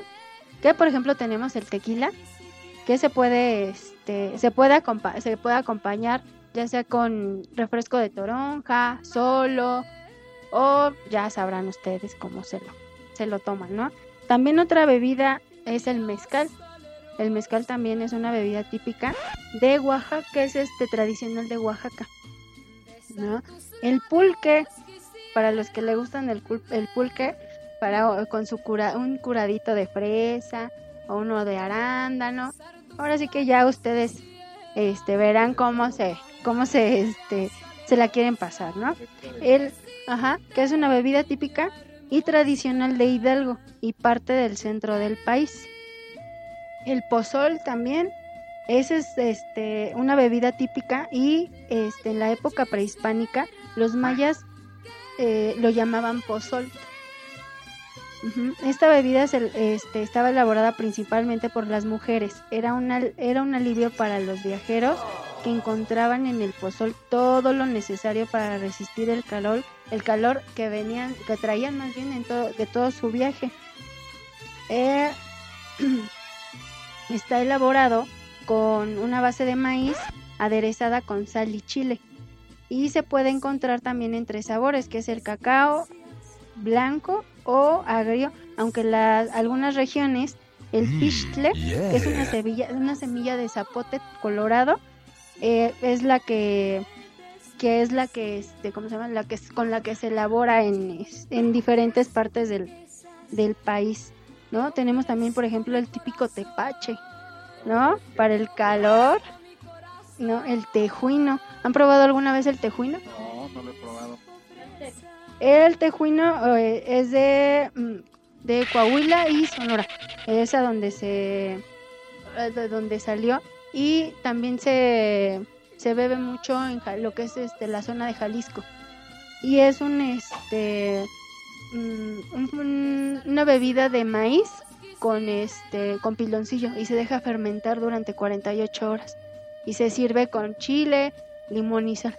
Que por ejemplo tenemos el tequila, que se puede, este, se puede, se puede acompañar ya sea con refresco de toronja, solo, o ya sabrán ustedes cómo se lo, se lo toman, ¿no? También otra bebida es el mezcal. El mezcal también es una bebida típica de Oaxaca, que es este tradicional de Oaxaca. ¿no? El pulque para los que le gustan el, el pulque, para con su cura, un curadito de fresa o uno de arándano. Ahora sí que ya ustedes este verán cómo se cómo se este se la quieren pasar, ¿no? El ajá, que es una bebida típica y tradicional de Hidalgo y parte del centro del país. El pozol también es este una bebida típica y este en la época prehispánica los mayas eh, lo llamaban pozol. Esta bebida este, estaba elaborada principalmente por las mujeres. Era, era un alivio para los viajeros que encontraban en el pozol todo lo necesario para resistir el calor, el calor que venían, que traían más bien en todo, de todo su viaje. Eh, [clears throat] está elaborado con una base de maíz aderezada con sal y chile y se puede encontrar también en tres sabores, que es el cacao blanco o agrio, aunque en algunas regiones el mm, que es una semilla, una semilla de zapote colorado, eh, es la que que es la que este cómo se llama la que con la que se elabora en, en diferentes partes del, del país no tenemos también por ejemplo el típico tepache no para el calor no el tejuino han probado alguna vez el tejuino No, no lo he probado. el tejuino eh, es de, mm, de Coahuila y Sonora. Es a donde se de donde salió y también se, se bebe mucho en lo que es este la zona de Jalisco. Y es un este mm, un- un- una bebida de maíz con este con piloncillo y se deja fermentar durante 48 horas y se sirve con chile, limón y sal.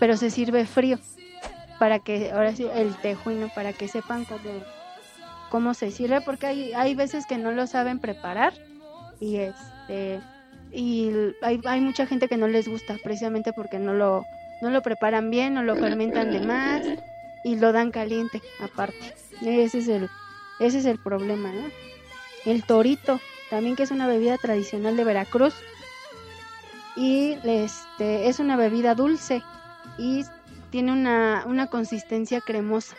Pero se sirve frío para que ahora sí el tejuino para que sepan cómo cómo se sirve porque hay hay veces que no lo saben preparar y este y hay, hay mucha gente que no les gusta precisamente porque no lo no lo preparan bien no lo fermentan de más y lo dan caliente aparte ese es el ese es el problema ¿no? el torito también que es una bebida tradicional de Veracruz y este es una bebida dulce y tiene una, una consistencia cremosa.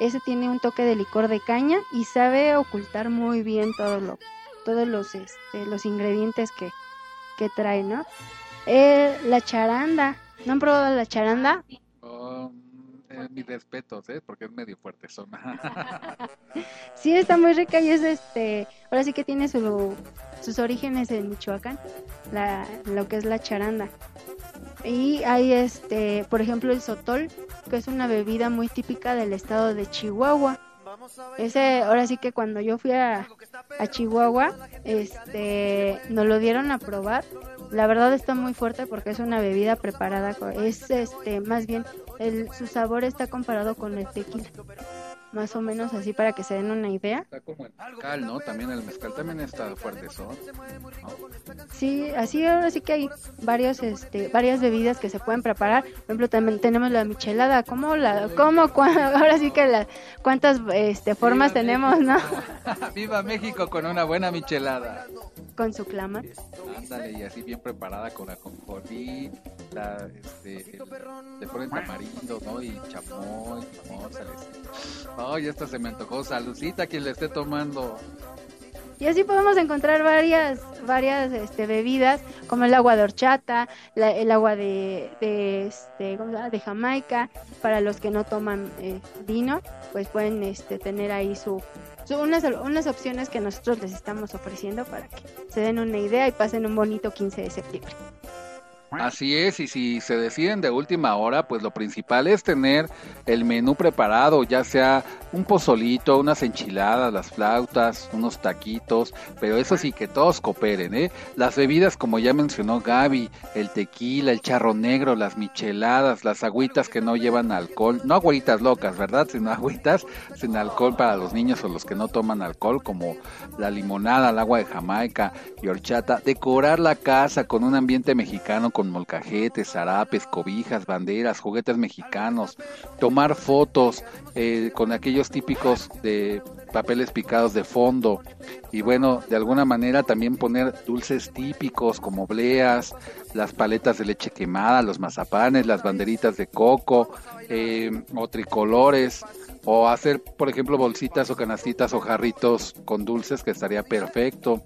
Ese tiene un toque de licor de caña y sabe ocultar muy bien todo lo, todos los, este, los ingredientes que, que trae, ¿no? Eh, la charanda. ¿No han probado la charanda? Eh, mis respetos, ¿eh? Porque es medio fuerte son. [laughs] Sí, está muy rica y es este, ahora sí que tiene su, sus orígenes en Michoacán, la, lo que es la charanda. Y hay este, por ejemplo, el sotol, que es una bebida muy típica del estado de Chihuahua. Ese, ahora sí que cuando yo fui a, a Chihuahua, este, nos lo dieron a probar. La verdad está muy fuerte porque es una bebida preparada, es este, más bien, el, su sabor está comparado con el tequila. Más o menos así para que se den una idea. Está como el mezcal, ¿no? También el mezcal también está fuerte. Sí, así ahora sí que hay varios, este, varias bebidas que se pueden preparar. Por ejemplo, también tenemos la michelada. ¿Cómo la, cómo, cua- [laughs] ahora sí que cuántas, este, formas Viva tenemos, no? [laughs] Viva México con una buena michelada. Con su clama. Ándale, y así bien preparada con la conjolí, la, este, le ponen tamarindo, ¿no? Y chamoy, limón. Ay, esta se me antojó. Saludcita quien le esté tomando. Y así podemos encontrar varias, varias este, bebidas, como el agua de horchata, la- el agua de, de, este, ¿cómo se llama? de Jamaica. Para los que no toman eh, vino, pues pueden este, tener ahí su, su- unas, unas opciones que nosotros les estamos ofreciendo para que se den una idea y pasen un bonito 15 de septiembre. Así es, y si se deciden de última hora, pues lo principal es tener el menú preparado, ya sea un pozolito, unas enchiladas, las flautas, unos taquitos, pero eso sí que todos cooperen, ¿eh? Las bebidas, como ya mencionó Gaby, el tequila, el charro negro, las micheladas, las agüitas que no llevan alcohol, no agüitas locas, ¿verdad? Sino agüitas sin alcohol para los niños o los que no toman alcohol, como la limonada, el agua de Jamaica y horchata, decorar la casa con un ambiente mexicano molcajetes, zarapes, cobijas, banderas, juguetes mexicanos, tomar fotos eh, con aquellos típicos de papeles picados de fondo y bueno, de alguna manera también poner dulces típicos como bleas, las paletas de leche quemada, los mazapanes, las banderitas de coco eh, o tricolores o hacer, por ejemplo, bolsitas o canastitas o jarritos con dulces que estaría perfecto.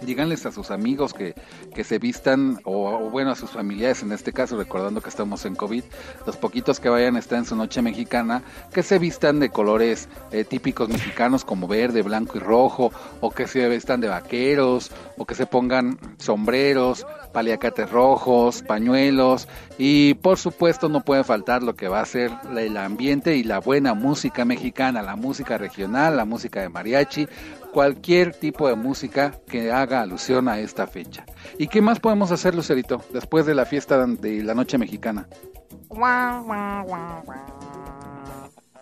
Díganles a sus amigos que, que se vistan, o, bueno, a sus familiares en este caso, recordando que estamos en COVID, los poquitos que vayan a estar en su noche mexicana, que se vistan de colores eh, típicos mexicanos como verde, blanco y rojo, o que se vistan de vaqueros, o que se pongan sombreros, paliacates rojos, pañuelos, y por supuesto no puede faltar lo que va a ser el ambiente y la buena música mexicana, la música regional, la música de mariachi, cualquier tipo de música que haga alusión a esta fecha. ¿Y qué más podemos hacer, Lucerito, después de la fiesta de la noche mexicana?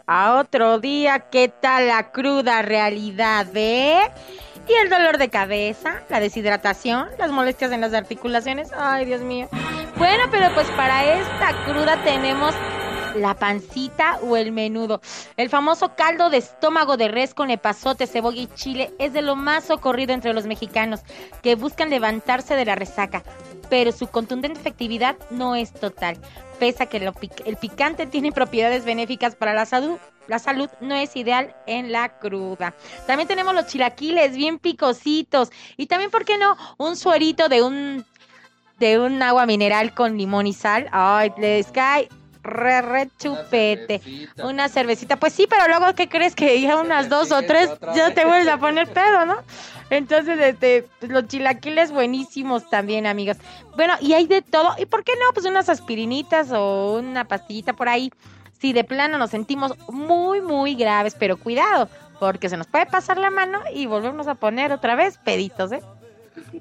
A otro día, ¿qué tal la cruda realidad, eh? Y el dolor de cabeza, la deshidratación, las molestias en las articulaciones. Ay, Dios mío. Bueno, pero pues para esta cruda tenemos la pancita o el menudo. El famoso caldo de estómago de res con epazote, cebolla y chile es de lo más socorrido entre los mexicanos que buscan levantarse de la resaca. pero su contundente efectividad no es total. Pese a que el picante tiene propiedades benéficas para la salud, la salud no es ideal en la cruda. También tenemos los chilaquiles bien picositos y también, ¿por qué no? Un suerito de un de un agua mineral con limón y sal. Ay, les cae re, re chupete. Una cervecita, pues sí, pero luego, ¿qué crees? Que ya unas dos o tres ya te vuelves a poner pedo, ¿no? Entonces, este, los chilaquiles buenísimos también, amigos. Bueno, y hay de todo. ¿Y por qué no? Pues unas aspirinitas o una pastillita por ahí. Si de plano nos sentimos muy, muy graves, pero cuidado, porque se nos puede pasar la mano y volvernos a poner otra vez peditos, ¿eh?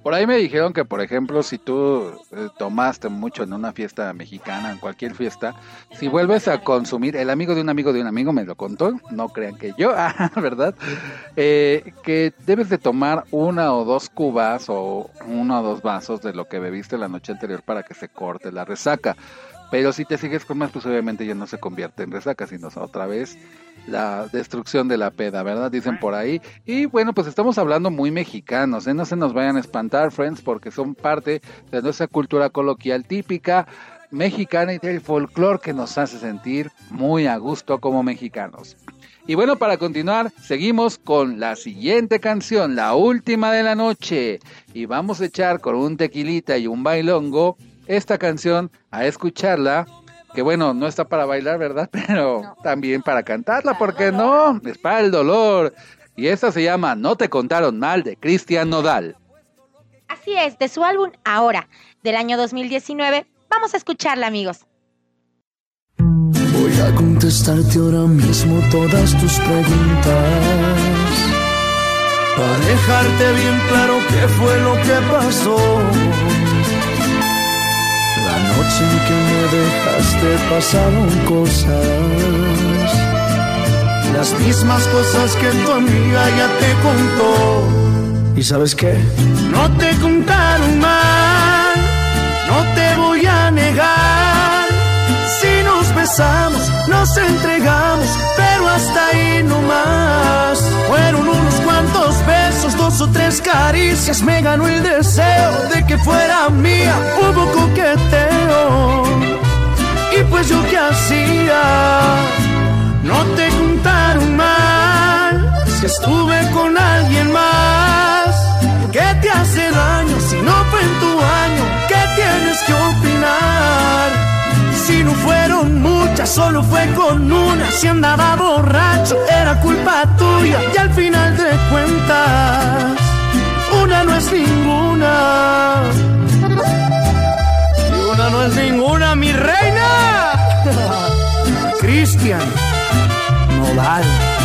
Por ahí me dijeron que, por ejemplo, si tú eh, tomaste mucho en una fiesta mexicana, en cualquier fiesta, si vuelves a consumir, el amigo de un amigo de un amigo me lo contó, no crean que yo, [laughs] ah, ¿verdad? Eh, que debes de tomar una o dos cubas o uno o dos vasos de lo que bebiste la noche anterior para que se corte la resaca. Pero si te sigues con más, pues obviamente ya no se convierte en resaca, sino otra vez la destrucción de la peda, ¿verdad? Dicen por ahí. Y bueno, pues estamos hablando muy mexicanos, ¿eh? No se nos vayan a espantar, friends, porque son parte de nuestra cultura coloquial típica mexicana y del folclore que nos hace sentir muy a gusto como mexicanos. Y bueno, para continuar, seguimos con la siguiente canción, la última de la noche. Y vamos a echar con un tequilita y un bailongo esta canción a escucharla. Que bueno, no está para bailar, ¿verdad? [laughs] Pero también para cantarla, porque no, es para el dolor. Y esta se llama No te contaron mal de Cristian Nodal. Así es, de su álbum Ahora, del año 2019. Vamos a escucharla, amigos. Voy a contestarte ahora mismo todas tus preguntas. Para dejarte bien claro qué fue lo que pasó. Noche en que me dejaste pasaron cosas. Las mismas cosas que tu amiga ya te contó. ¿Y sabes qué? No te contaron mal, no te voy a negar. Si nos besamos, nos entregamos, pero hasta ahí no más. Fueron unos cuantos besos, dos o tres caricias, me ganó el deseo de que fuera mía. Hubo coqueteo, y pues yo qué hacía. No te contaron mal, si estuve con alguien más. Solo fue con una. Si andaba borracho, era culpa tuya. Y al final de cuentas, una no es ninguna. Y una no es ninguna, mi reina. [laughs] Cristian Nodal.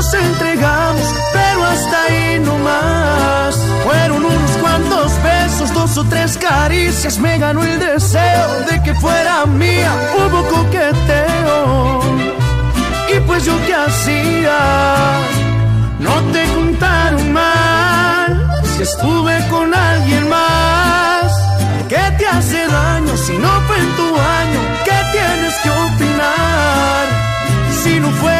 Nos entregamos, pero hasta ahí no más. Fueron unos cuantos besos, dos o tres caricias, me ganó el deseo de que fuera mía. Hubo coqueteo, y pues yo qué hacía. No te contaron mal, si estuve con alguien más. ¿Qué te hace daño si no fue en tu año? ¿Qué tienes que opinar? Si no fueron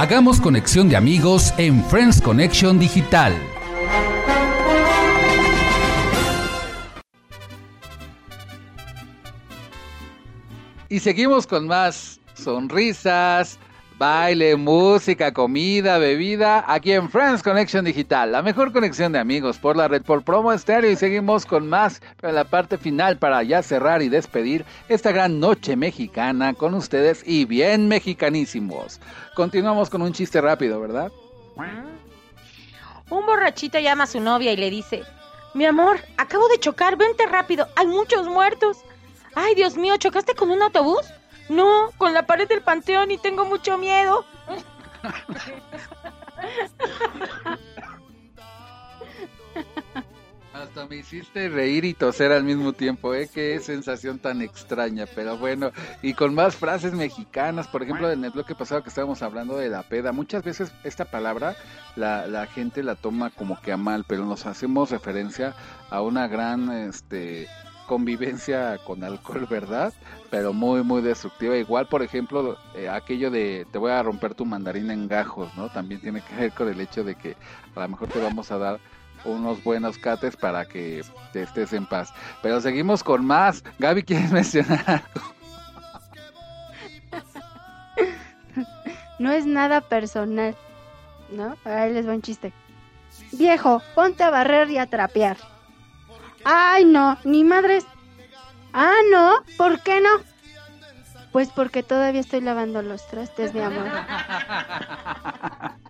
Hagamos conexión de amigos en Friends Connection Digital. Y seguimos con más sonrisas, baile, música, comida, bebida, aquí en Friends Connection Digital, la mejor conexión de amigos por la red por promo estéreo y seguimos con más en la parte final para ya cerrar y despedir esta gran noche mexicana con ustedes y bien mexicanísimos. Continuamos con un chiste rápido, ¿verdad? Un borrachito llama a su novia y le dice, mi amor, acabo de chocar, vente rápido, hay muchos muertos. Ay, Dios mío, ¿chocaste con un autobús? No, con la pared del panteón y tengo mucho miedo. Hasta me hiciste reír y toser al mismo tiempo, ¿eh? Qué sensación tan extraña, pero bueno, y con más frases mexicanas, por ejemplo, en el bloque pasado que estábamos hablando de la peda, muchas veces esta palabra la, la gente la toma como que a mal, pero nos hacemos referencia a una gran, este convivencia con alcohol, ¿verdad? Pero muy, muy destructiva. Igual, por ejemplo, eh, aquello de te voy a romper tu mandarina en gajos, ¿no? También tiene que ver con el hecho de que a lo mejor te vamos a dar unos buenos cates para que te estés en paz. Pero seguimos con más. Gaby, ¿quieres [laughs] mencionar algo? [laughs] No es nada personal, ¿no? Ahí les va un chiste. Viejo, ponte a barrer y a trapear. Ay, no, ni madres. Ah, no, ¿por qué no? Pues porque todavía estoy lavando los trastes, mi amor. [laughs]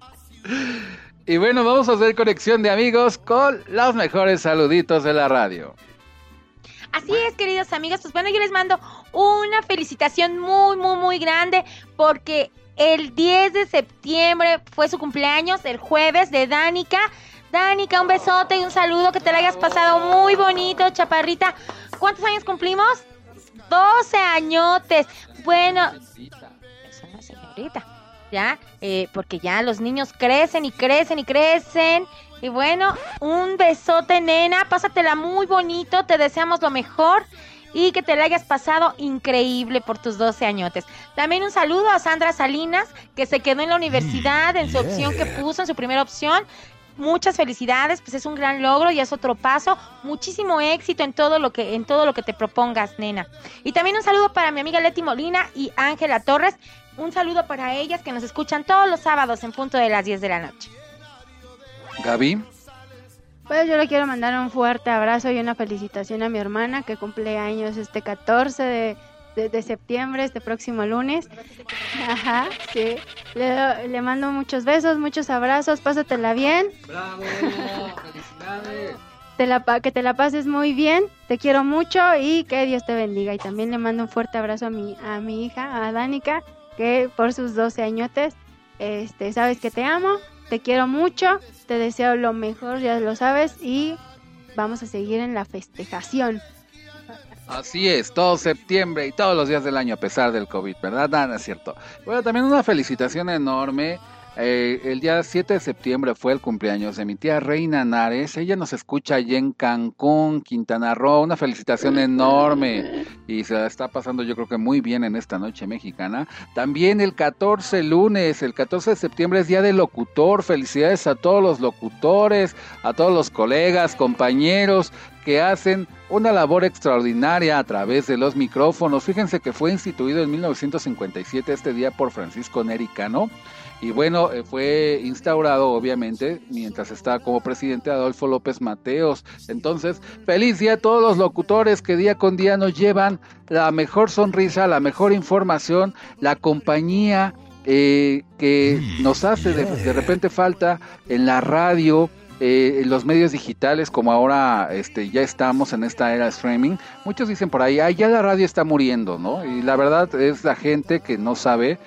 Y bueno, vamos a hacer conexión de amigos con los mejores saluditos de la radio. Así es, queridos amigos. Pues bueno, yo les mando una felicitación muy, muy, muy grande porque el 10 de septiembre fue su cumpleaños, el jueves de Danica. Danica, un besote y un saludo, que te la hayas pasado muy bonito, chaparrita. ¿Cuántos años cumplimos? 12 añotes. Bueno, es una señorita, ¿ya? Eh, porque ya los niños crecen y crecen y crecen. Y bueno, un besote, nena. Pásatela muy bonito. Te deseamos lo mejor. Y que te la hayas pasado increíble por tus 12 añotes. También un saludo a Sandra Salinas, que se quedó en la universidad en su opción que puso, en su primera opción muchas felicidades, pues es un gran logro y es otro paso. Muchísimo éxito en todo lo que en todo lo que te propongas, nena. Y también un saludo para mi amiga Leti Molina y Ángela Torres. Un saludo para ellas que nos escuchan todos los sábados en punto de las 10 de la noche. Gaby. Pues yo le quiero mandar un fuerte abrazo y una felicitación a mi hermana que cumple años este 14 de, de, de septiembre, este próximo lunes. Ajá, sí. Le, le mando muchos besos, muchos abrazos, pásatela bien. ¡Bravo! ¡Felicidades! Te la, que te la pases muy bien, te quiero mucho y que Dios te bendiga. Y también le mando un fuerte abrazo a mi, a mi hija, a Danica, que por sus 12 añotes, este, sabes que te amo, te quiero mucho, te deseo lo mejor, ya lo sabes, y vamos a seguir en la festejación. Así es, todo septiembre y todos los días del año a pesar del COVID, ¿verdad? Nada, es cierto. Bueno, también una felicitación enorme. Eh, el día 7 de septiembre fue el cumpleaños de mi tía Reina Nares. Ella nos escucha allí en Cancún, Quintana Roo. Una felicitación enorme. Y se la está pasando yo creo que muy bien en esta noche mexicana. También el 14 lunes, el 14 de septiembre es Día del Locutor. Felicidades a todos los locutores, a todos los colegas, compañeros que hacen una labor extraordinaria a través de los micrófonos. Fíjense que fue instituido en 1957 este día por Francisco Neri Cano. Y bueno, eh, fue instaurado obviamente mientras estaba como presidente Adolfo López Mateos. Entonces, feliz día a todos los locutores que día con día nos llevan la mejor sonrisa, la mejor información, la compañía eh, que nos hace de, de repente falta en la radio, eh, en los medios digitales, como ahora este, ya estamos en esta era streaming, muchos dicen por ahí, "Ay, ya la radio está muriendo, ¿no? Y la verdad es la gente que no sabe,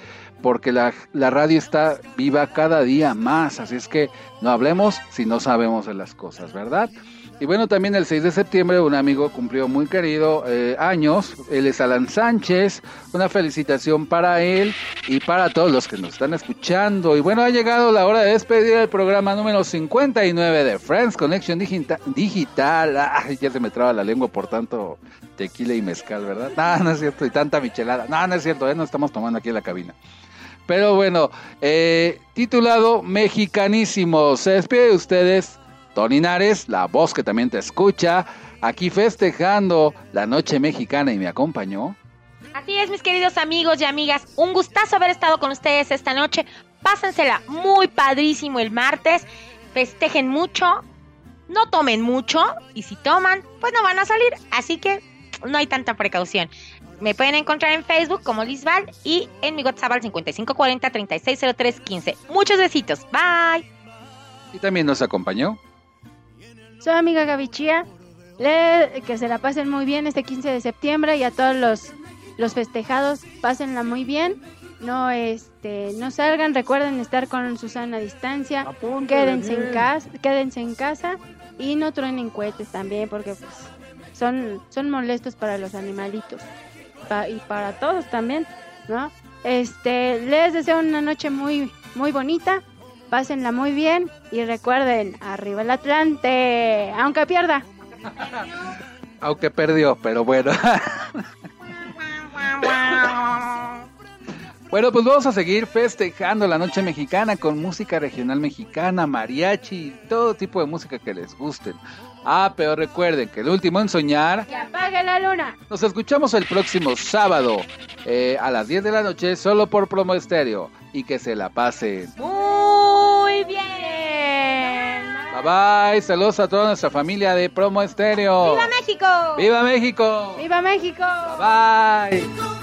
porque la, la radio está viva cada día más, así es que no hablemos si no sabemos de las cosas, ¿verdad? Y bueno, también el 6 de septiembre un amigo cumplió muy querido eh, años, él es Alan Sánchez, una felicitación para él y para todos los que nos están escuchando. Y bueno, ha llegado la hora de despedir el programa número 59 de Friends Connection Digita- Digital. Ya se me traba la lengua por tanto tequila y mezcal, ¿verdad? No, no es cierto, y tanta michelada. No, no es cierto, ¿eh? no estamos tomando aquí en la cabina. Pero bueno, eh, titulado Mexicanísimo. Se despide de ustedes Tony Nares, la voz que también te escucha, aquí festejando la noche mexicana y me acompañó. Así es, mis queridos amigos y amigas. Un gustazo haber estado con ustedes esta noche. Pásensela muy padrísimo el martes. Festejen mucho. No tomen mucho. Y si toman, pues no van a salir. Así que no hay tanta precaución. Me pueden encontrar en Facebook como Lisbal y en mi WhatsApp al 5540 360315. Muchos besitos. Bye. Y también nos acompañó. Su amiga Gaby Chía. Le- que se la pasen muy bien este 15 de septiembre y a todos los, los festejados, pásenla muy bien. No este no salgan, recuerden estar con Susana a distancia. Quédense en casa, quédense en casa y no truenen cohetes también porque pues, son son molestos para los animalitos Y para todos también, ¿no? Este, les deseo una noche muy muy bonita. Pásenla muy bien y recuerden, arriba el Atlante, aunque pierda. Aunque perdió, pero bueno. Bueno, pues vamos a seguir festejando la noche mexicana con música regional mexicana, mariachi, todo tipo de música que les gusten. Ah, pero recuerden que el último en soñar, Que apague la luna. nos escuchamos el próximo sábado eh, a las 10 de la noche solo por Promo Estéreo y que se la pasen. Muy bien. Bye bye, saludos a toda nuestra familia de Promo Estéreo. ¡Viva México! ¡Viva México! ¡Viva México! Bye bye.